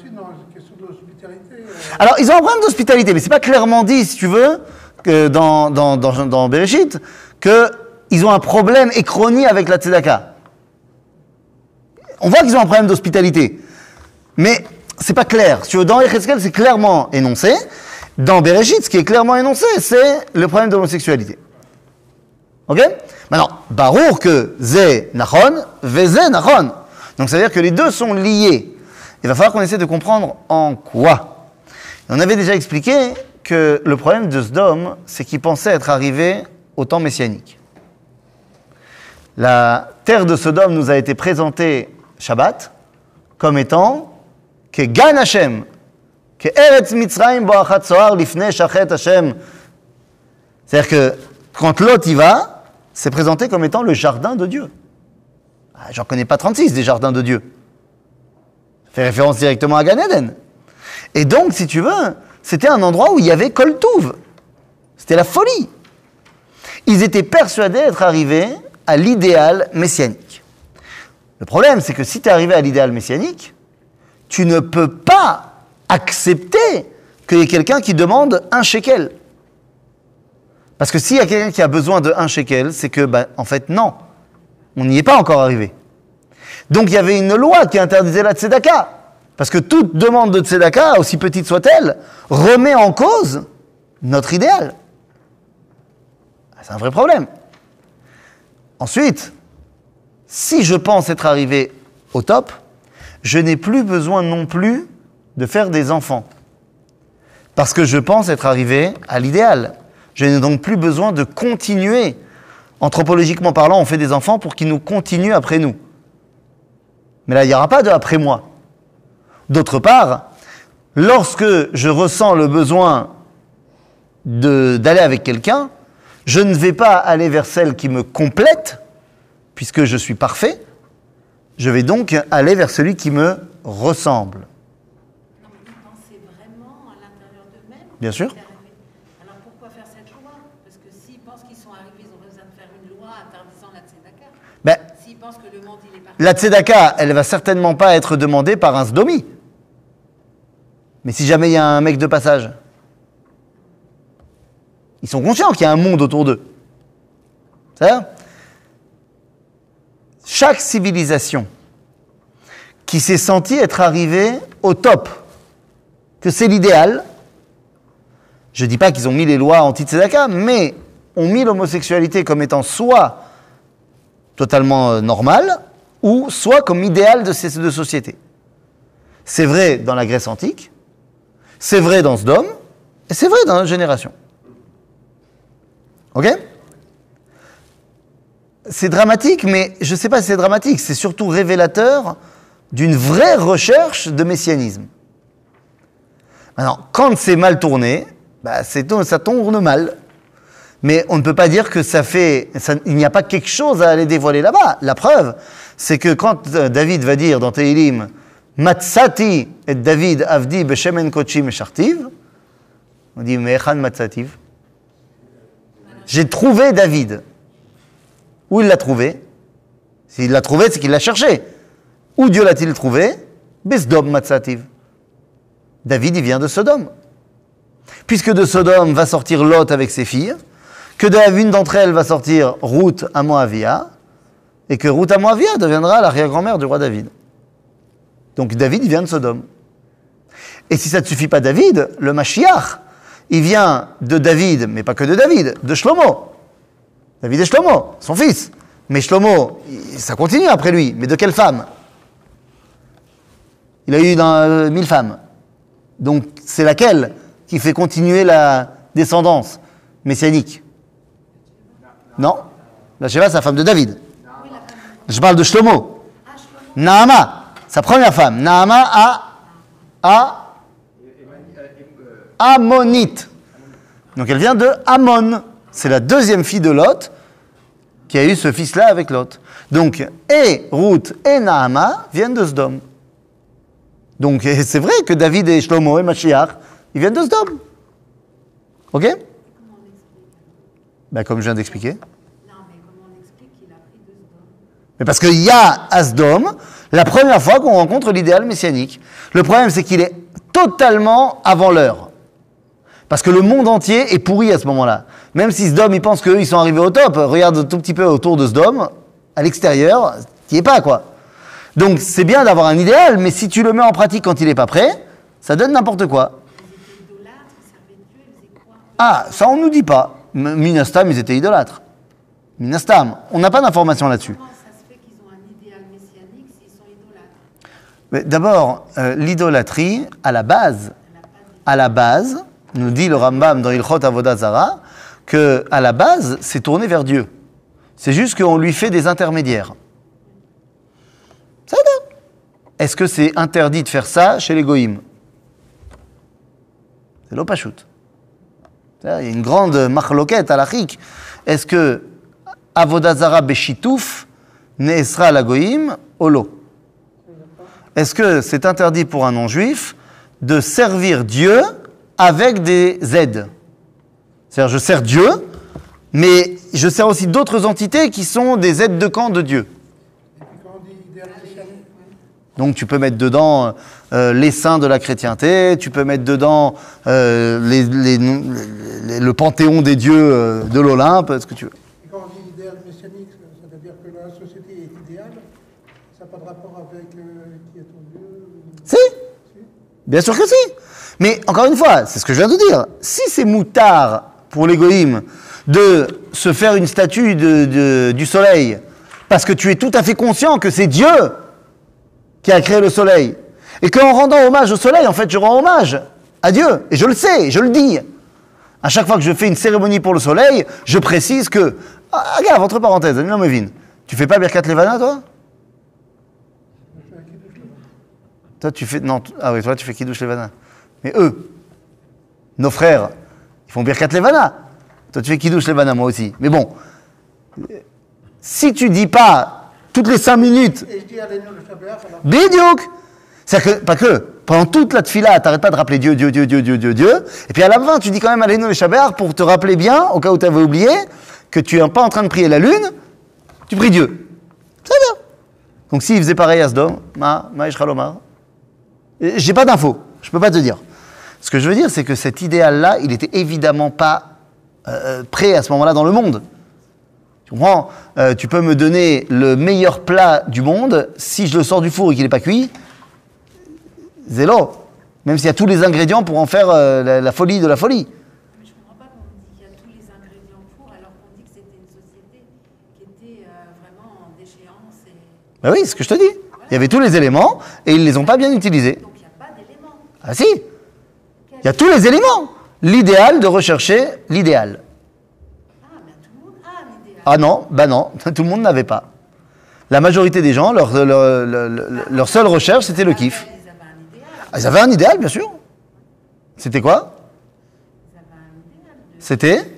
Alors, ils ont un problème d'hospitalité, mais c'est pas clairement dit, si tu veux, que dans, dans, dans, dans Bereshit, qu'ils ont un problème écroni avec la tzedaka. On voit qu'ils ont un problème d'hospitalité. Mais c'est pas clair. Si tu veux, dans Echeskel, c'est clairement énoncé. Dans Bereshit, ce qui est clairement énoncé, c'est le problème de l'homosexualité. Ok? Maintenant, Barour que Zé Nachon, Vezé Nachon. Donc ça veut dire que les deux sont liés. Il va falloir qu'on essaie de comprendre en quoi. On avait déjà expliqué que le problème de Sdom, c'est qu'il pensait être arrivé au temps messianique. La terre de Sodome nous a été présentée Shabbat comme étant que Gan Hashem, que Eretz Mitzrayim Boachat Soar Lifne Shachet Hashem. C'est-à-dire que quand Lot y va, c'est présenté comme étant le jardin de Dieu. Ah, J'en connais pas 36 des jardins de Dieu. Ça fait référence directement à Gan. Et donc, si tu veux, c'était un endroit où il y avait Kol Touv. C'était la folie. Ils étaient persuadés d'être arrivés à l'idéal messianique. Le problème, c'est que si tu es arrivé à l'idéal messianique, tu ne peux pas accepter qu'il y ait quelqu'un qui demande un shekel. Parce que s'il y a quelqu'un qui a besoin de un shekel, c'est que, bah, en fait, non, on n'y est pas encore arrivé. Donc il y avait une loi qui interdisait la tzedaka. Parce que toute demande de tzedaka, aussi petite soit-elle, remet en cause notre idéal. Ah, C'est un vrai problème. Ensuite, si je pense être arrivé au top, je n'ai plus besoin non plus de faire des enfants. Parce que je pense être arrivé à l'idéal. Je n'ai donc plus besoin de continuer. Anthropologiquement parlant, on fait des enfants pour qu'ils nous continuent après nous. Mais là, il n'y aura pas de après moi. D'autre part, lorsque je ressens le besoin d'aller avec quelqu'un, je ne vais pas aller vers celle qui me complète, puisque je suis parfait. Je vais donc aller vers celui qui me ressemble. Non, mais ils pensaient vraiment à l'intérieur d'eux-mêmes. Bien sûr. Alors pourquoi faire cette loi? Parce que s'ils pensent qu'ils sont arrivés, ils ont besoin de faire une loi interdisant la tzedaka. Ben, S'ils pensent que le monde, il est parti. la tzedaka, elle va certainement pas être demandée par un sdomi. Mais si jamais il y a un mec de passage, ils sont conscients qu'il y a un monde autour d'eux. C'est-à-dire, chaque civilisation qui s'est sentie être arrivée au top, que c'est l'idéal, je ne dis pas qu'ils ont mis les lois anti-tzedaka, mais ont mis l'homosexualité comme étant soit totalement euh, normal, ou soit comme idéal de ces deux sociétés. C'est vrai dans la Grèce antique, c'est vrai dans Sdom, et c'est vrai dans notre génération. Ok? C'est dramatique, mais je ne sais pas si c'est dramatique, c'est surtout révélateur d'une vraie recherche de messianisme. Maintenant, quand c'est mal tourné, bah, ça tourne mal. Mais on ne peut pas dire que ça fait. il n'y a pas quelque chose à aller dévoiler là-bas. La preuve, c'est que quand euh, David va dire dans Tehilim, Matsati et David Avdi Beshemen Kochim Shartiv, on dit Mechan Matsativ. J'ai trouvé David. Où il l'a trouvé? S'il l'a trouvé, c'est qu'il l'a cherché. Où Dieu l'a-t-il trouvé? Besdom Matsativ. David, il vient de Sodome. Puisque de Sodome va sortir Lot avec ses filles, que de l'une d'entre elles va sortir Ruth à Moavia, et que Ruth à Moavia deviendra l'arrière-grand-mère du roi David. Donc David, vient de Sodome. Et si ça ne suffit pas David, le Mashiach, il vient de David, mais pas que de David, de Shlomo. David et Shlomo, son fils. Mais Shlomo, ça continue après lui. Mais de quelle femme? Il a eu dans, euh, mille femmes. Donc c'est laquelle? Qui fait continuer la descendance messianique Non La Sheva, c'est la femme de David. Je parle de Shlomo. Naama, sa première femme. Naama a, a Ammonite. Donc elle vient de Ammon. C'est la deuxième fille de Lot qui a eu ce fils-là avec Lot. Donc, et Ruth et Naama viennent de Sdom. Donc *laughs* c'est vrai que David et Shlomo et Mashiach, ils viennent de Sdom. Ok? Ben, comme je viens d'expliquer. Non, mais comment on explique qu'il a pris deux Sdom? Mais parce qu'il y a Asdom, la première fois qu'on rencontre l'idéal messianique. Le problème, c'est qu'il est totalement avant l'heure. Parce que le monde entier est pourri à ce moment-là. Même si Sdom, ils pensent qu'eux, ils sont arrivés au top. Regarde un tout petit peu autour de Sdom, à l'extérieur, t'y es pas, quoi. Donc, c'est bien d'avoir un idéal, mais si tu le mets en pratique quand il n'est pas prêt, ça donne n'importe quoi. Ils étaient idolâtres, ils servaient Dieu, ils faisaient quoi Ah, ça, on nous dit pas. Minastam, ils étaient idolâtres. Minastam. On n'a pas d'informations là-dessus. Comment ça se fait qu'ils ont un idéal messianique s'ils sont idolâtres? Mais D'abord, euh, l'idolâtrie, à la base, à la base, nous dit le Rambam dans Ilchot Avodah Zara, que à la base, c'est tourné vers Dieu. C'est juste qu'on lui fait des intermédiaires. Est-ce que c'est interdit de faire ça chez les goïms? C'est l'opachut. Il y a une grande marloquette à la Est-ce que Avodah Zara Beshitouf Neesra la goïm Olo est-ce que c'est interdit pour un non-juif de servir Dieu avec des aides C'est-à-dire, je sers Dieu, mais je sers aussi d'autres entités qui sont des aides de camp de Dieu. Donc tu peux mettre dedans euh, les saints de la chrétienté, tu peux mettre dedans euh, les- les- les- le panthéon des dieux euh, de l'Olympe, ce que tu veux. et quand on dit idéal messianique, ça veut dire que la société est idéale, ça n'a pas de rapport avec qui est ton Dieu Si Bien sûr que si Mais encore une fois, c'est ce que je viens de dire. Si c'est moutard pour l'égoïme de se faire une statue de- de- du soleil, parce que tu es tout à fait conscient que c'est Dieu qui a créé le soleil, et qu'en rendant hommage au soleil, en fait, je rends hommage à Dieu, et je le sais, je le dis. À chaque fois que je fais une cérémonie pour le soleil, je précise que... Ah, regarde, entre parenthèses, Anila Mevin, tu fais pas Birkat Levana, toi? Toi, tu fais. Non, ah oui, toi, tu fais Kiddush Levana. Mais eux, nos frères, ils font Birkat Levana. Toi, tu fais Kiddush Levana, moi aussi. Mais bon, si tu dis pas toutes les cinq minutes, Et je dis Bidiouk C'est-à-dire que, pas que, pendant toute la tefila, t'arrêtes pas de rappeler Dieu, Dieu, Dieu, Dieu, Dieu, Dieu, Dieu. Et puis à la fin, tu dis quand même Allélu le Shabbat pour te rappeler bien, au cas où tu avais oublié, que tu n'es pas en train de prier la lune, tu pries Dieu. C'est bien. Donc s'il faisait pareil à Sdom, ma, ma Lomar, euh, j'ai pas d'infos, je peux pas te dire. Ce que je veux dire, c'est que cet idéal-là, il était évidemment pas euh, prêt à ce moment-là dans le monde. Tu comprends? Euh, Tu peux me donner le meilleur plat du monde, si je le sors du four et qu'il n'est pas cuit, zélo. Même s'il y a tous les ingrédients pour en faire euh, la, la folie de la folie. Mais je ne comprends pas qu'on dit qu'il y a tous les ingrédients pour, alors qu'on dit que c'était une société qui était euh, vraiment en déchéance. Et... Ben oui, c'est ce que je te dis. Il y avait tous les éléments et ils les ont pas bien utilisés. Donc il n'y a pas d'éléments. Ah si Il y a tous les éléments. L'idéal de rechercher l'idéal. Ah, mais tout le monde a un idéal. Ah non, bah non, *laughs* tout le monde n'avait pas. La majorité des gens, leur, leur, leur- leur- leur seule recherche, c'était le kiff. Ils avaient un idéal. Ah, Ils avaient un idéal, bien sûr. C'était quoi C'était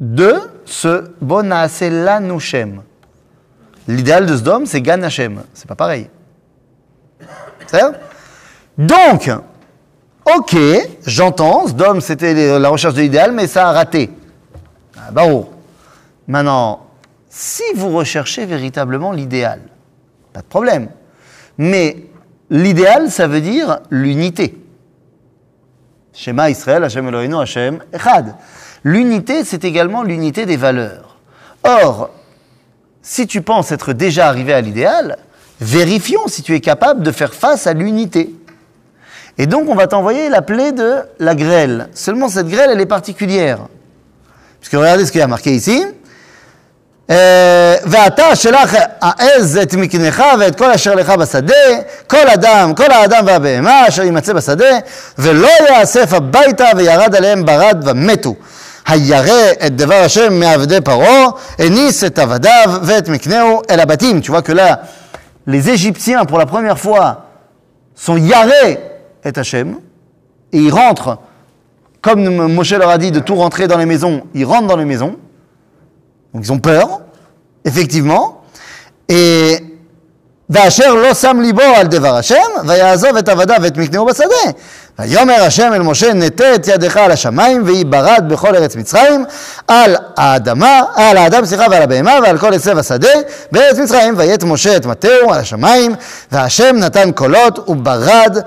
de se bonasser l'anushem. L'idéal de Sdom, c'est Gan Hashem. C'est pas pareil. C'est Donc, ok, j'entends, Sdom, c'était la recherche de l'idéal, mais ça a raté. Ah, bah oh. Maintenant, si vous recherchez véritablement l'idéal, pas de problème. Mais l'idéal, ça veut dire l'unité. Shema Israël, Hashem Eloheinu, Hashem Echad. L'unité, c'est également l'unité des valeurs. Or, si tu penses être déjà arrivé à l'idéal, vérifions si tu es capable de faire face à l'unité. Et donc, on va t'envoyer la plaie de la grêle. Seulement, cette grêle, elle est particulière. Puisque regardez ce qu'il y a marqué ici אה, ואתה שלח העז את מקנך ואת כל אשר לך בשדה, כל אדם, כל האדם והבהמה אשר יימצא בשדה, ולא יאסף הביתה וירד עליהם ברד ומתו. הירא את דבר השם מעבדי פרעה, הניס את עבדיו ואת מקנהו אל הבתים. Tu vois que là, les Égyptiens, pour la première fois, sont yarés et Hachem, et ils rentrent, comme Moshe leur a dit de tout rentrer dans les maisons, ils rentrent dans les maisons, Donc ils ont peur, effectivement. Et ואשר לא שם ליבו על דבר השם, ויעזוב את עבדיו ואת מקנהו בשדה. ויאמר השם אל משה, נטה את ידך על השמיים, ויהי ברד בכל ארץ מצרים, על האדמה, על האדם, סליחה, ועל הבהמה, ועל כל עשב השדה, בארץ מצרים, ויית משה את מטהו על השמיים, והשם נתן קולות, וברד,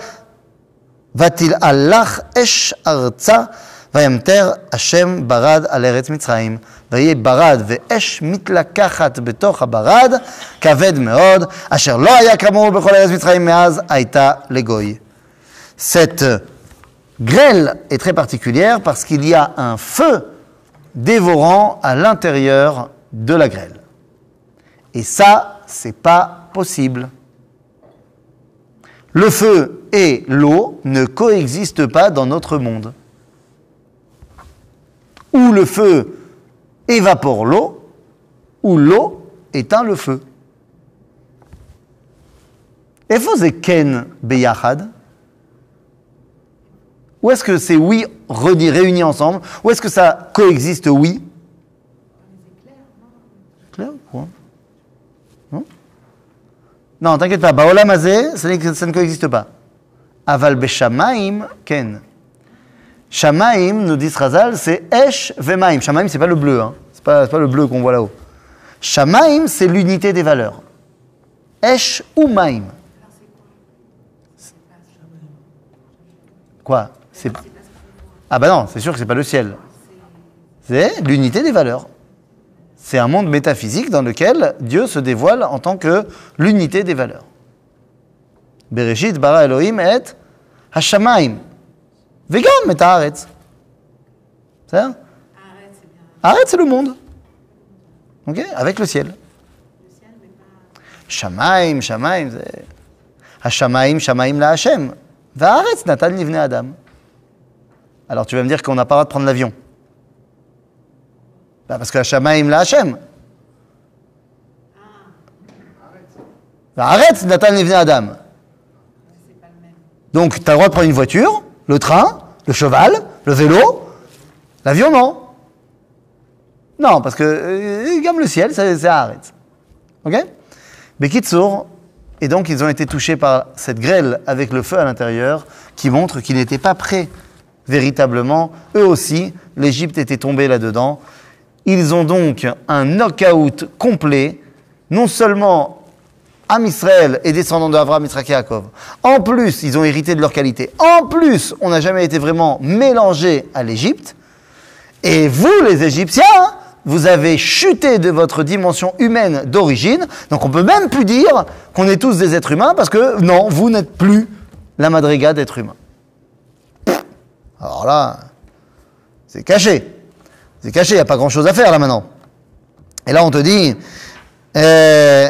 ותלעלך אש ארצה, וימטר השם ברד על ארץ מצרים. ויהי ברד ואש מתלקחת בתוך הברד, כבד מאוד, אשר לא היה כאמור בכל ארץ מצרים מאז הייתה לגוי. Cette grêle est très particulière parce qu'il y a un feu dévorant à l'intérieur de la grêle. Et ça, c'est pas possible. Le feu et l'eau ne coexistent pas dans notre monde. où le feu évapore l'eau, où l'eau éteint le feu. ken beyahad Ou est-ce que c'est oui réuni ensemble Ou est-ce que ça coexiste oui? Clair quoi? Non, non t'inquiète pas. Baolam ça ne coexiste pas. Aval beshamaim ken. Shamaim, nous dit Razal, c'est Esh Vemaim. Shamaim, c'est pas le bleu, hein. c'est pas, le bleu qu'on voit là-haut. Shamaim, c'est l'unité des valeurs. Esh ou Maim. Quoi? C'est Ah bah non, c'est sûr que c'est pas le ciel. C'est l'unité des valeurs. C'est un monde métaphysique dans lequel Dieu se dévoile en tant que l'unité des valeurs. Bereshit bara Elohim et Hashamaim. וגם את הארץ. בסדר? Arrête, c'est bien הארץ c'est le monde. Ok Avec le ciel. le ciel, mais pas. שמיים, שמיים זה... השמיים, שמיים להשם. והארץ נתן לבני אדם. Alors tu vas me dire qu'on n'a pas le droit de prendre l'avion. Bah, parce que השמיים להשם. והארץ נתן לבני אדם. C'est pas le même. Donc, tu as le droit de prendre une voiture, le train, le cheval, le vélo, l'avion, non. Non, parce que euh, le ciel, c'est c'est Haaretz. Ok? Bekitsour, et donc ils ont été touchés par cette grêle avec le feu à l'intérieur qui montre qu'ils n'étaient pas prêts véritablement. Eux aussi, l'Égypte était tombée là-dedans. Ils ont donc un knock-out complet, non seulement Am Israël et descendants d'Abraham, Yitzhak et Yaakov. En plus, ils ont hérité de leur qualité. En plus, on n'a jamais été vraiment mélangé à l'Égypte. Et vous, les Égyptiens, vous avez chuté de votre dimension humaine d'origine. Donc on peut même plus dire qu'on est tous des êtres humains parce que non, vous n'êtes plus la madriga d'êtres humains. Alors là, c'est caché. C'est caché, il n'y a pas grand-chose à faire là maintenant. Et là, on te dit, euh,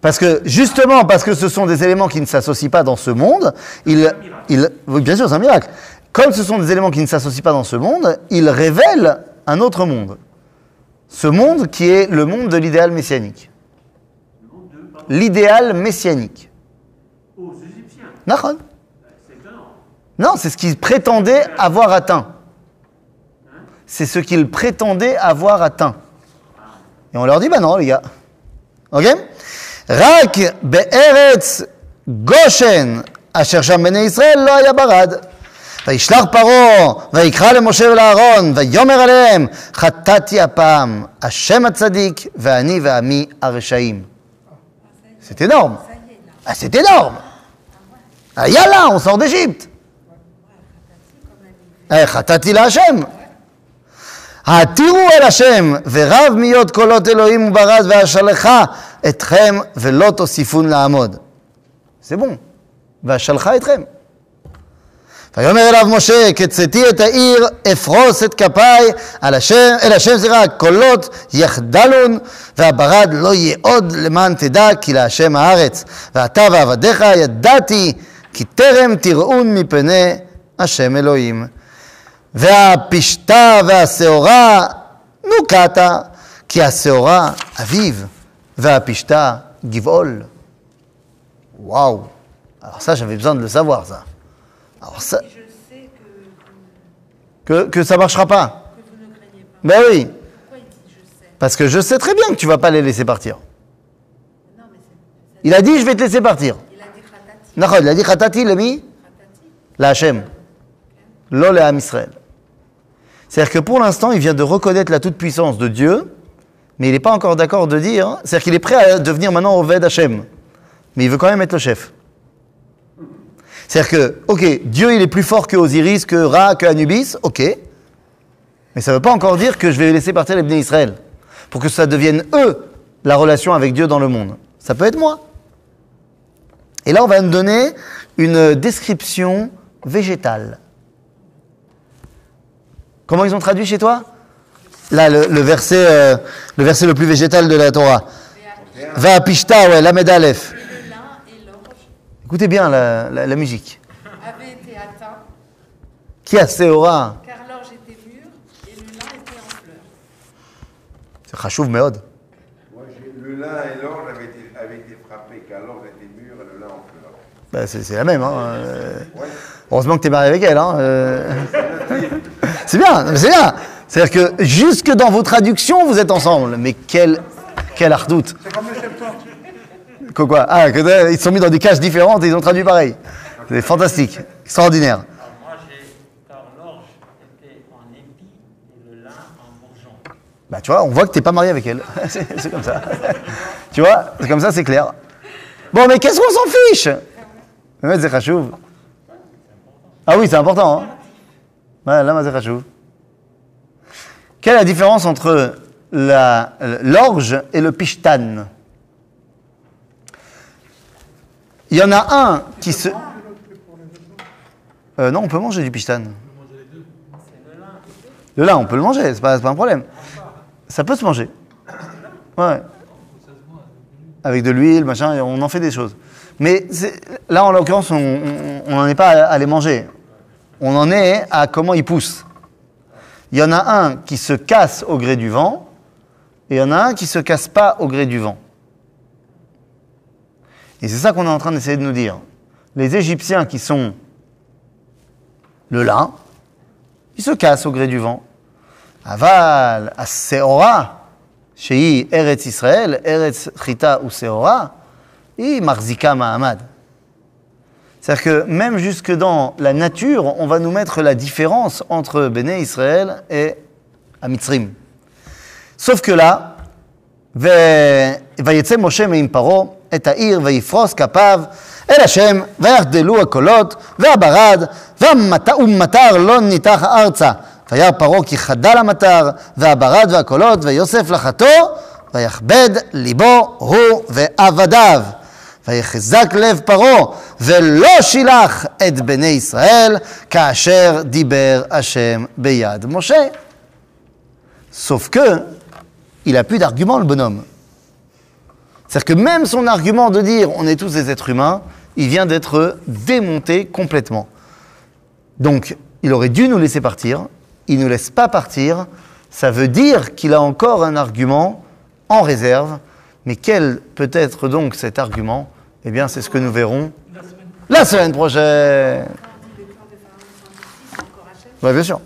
Parce que, justement, parce que ce sont des éléments qui ne s'associent pas dans ce monde, ils- oui, bien sûr, c'est un miracle. Comme ce sont des éléments qui ne s'associent pas dans ce monde, ils révèlent un autre monde. Ce monde qui est le monde de l'idéal messianique. L'idéal messianique. aux Égyptiens. Non, c'est ce qu'ils prétendaient avoir atteint. C'est ce qu'ils prétendaient avoir atteint. Et on leur dit, bah non, les gars. Ok? רק בארץ גושן, אשר שם בני ישראל, לא היה ברד. וישלח פרעה, ויקרא למשה ולאהרון, ויאמר עליהם, חטאתי הפעם, השם הצדיק, ואני ועמי הרשעים. C'est énorme. Ah, c'est énorme. Ah, yallah, on. Eh, חטאתי להשם. העתירו אל השם, ורב מיות קולות אלוהים וברד, ואשלחה אתכם, ולא תוסיפון לעמוד. זה בום. ואשלחה אתכם. ויאמר אליו משה, כצאתי את העיר, אפרוס את כפיי על השם, אל השם סליחה, קולות יחדלון, והברד לא יהיה עוד למען תדע, כי להשם הארץ. ואתה ועבדיך ידעתי כי טרם תראון מפני השם אלוהים. והפשתה והשעורה נוקתה, כי השעורה אביב, Vapishta Givol. Waouh Alors ça, j'avais besoin de le savoir, ça. Alors ça... Que... Que, ça marchera pas. Que vous ne craignez pas. Ben oui. Pourquoi il dit je sais? Parce que je sais très bien que tu vas pas les laisser partir. Il a dit je vais te laisser partir. Il a dit khatati. Il a dit khatati, il a mis La Hachem. L'Ole à Israël. C'est-à-dire que pour l'instant, il vient de reconnaître la toute-puissance de Dieu mais il n'est pas encore d'accord de dire. C'est-à-dire qu'il est prêt à devenir maintenant Oved Hachem. Mais il veut quand même être le chef. C'est-à-dire que, ok, Dieu il est plus fort que Osiris, que Ra, que Anubis, ok. Mais ça ne veut pas encore dire que je vais laisser partir les Israël. Pour que ça devienne eux la relation avec Dieu dans le monde. Ça peut être moi. Et là, on va nous donner une description végétale. Comment ils ont traduit chez toi? Là, le, le verset, euh, le verset le plus végétal de la Torah. Va pishta, ouais, la Aleph. Écoutez bien la, la- la musique. avaient été atteints, Qui a Seora car l'orge était mûre et le lin était en fleurs. C'est Chachouv Meod. Moi, j'ai- le lin et l'orge avaient été, avaient été frappés, car l'orge était mûr et le lin en fleurs. Bah, c'est c'est la même. Hein. euh. Ouais. Heureusement que tu es marié avec elle. Hein. euh. *laughs* C'est bien, c'est bien. C'est-à-dire que jusque dans vos traductions, vous êtes ensemble. Mais quel, quel ardoute. C'est comme le Septante. Que quoi? Ah, que, ils se sont mis dans des cases différentes et ils ont traduit pareil. C'est fantastique, extraordinaire. Alors moi, j'ai, car l'orge était en épi et le lin en bourgeon. Bah, tu vois, on voit que t'es pas marié avec elle. *laughs* c'est comme ça. tu vois, c'est comme ça, c'est clair. Bon, mais qu'est-ce qu'on s'en fiche? Ah oui, c'est important. Hein ouais, là, c'est. Quelle est la différence entre l'orge et le pishtan? Il y en a un qui se... Euh, non, on peut manger du pishtan. Le lin, on peut le manger, c'est pas, pas un problème. Ça peut se manger. Avec de l'huile, machin, on en fait des choses. Mais là, en l'occurrence, on n'en est pas à les manger. On en est à comment ils poussent. Il y en a un qui se casse au gré du vent, et il y en a un qui se casse pas au gré du vent. Et c'est ça qu'on est en train d'essayer de nous dire. Les Égyptiens qui sont le lin, ils se cassent au gré du vent. Aval, Seora, chez Eretz Israël, Eretz Chita ou Seora, et Marzika Mahamad. C'est-à-dire que même jusque dans la nature, on va nous mettre la différence entre Béné Israël et Amitzrim. Sauf que là, ו- ויצא משה מעם פרעה את העיר ויפרוס כפיו אל השם ויחדלו הקולות והברד והמת- ומטר לא ניתח ארצה וירא פרעה כי חדל המטר והברד והקולות ויוסף לחתו ויכבד ליבו הוא ועבדיו ויחזק לב פרעה ולא שילח את בני ישראל כאשר דיבר השם ביד משה. Sauf que, il a plus d'argument, le bonhomme. C'est-à-dire que même son argument de dire on est tous des êtres humains, il vient d'être démonté complètement. Donc, il aurait dû nous laisser partir. Il ne nous laisse pas partir. Ça veut dire qu'il a encore un argument en réserve. Mais quel peut être donc cet argument eh bien, c'est ce que nous verrons La semaine prochaine. Ouais, bien sûr.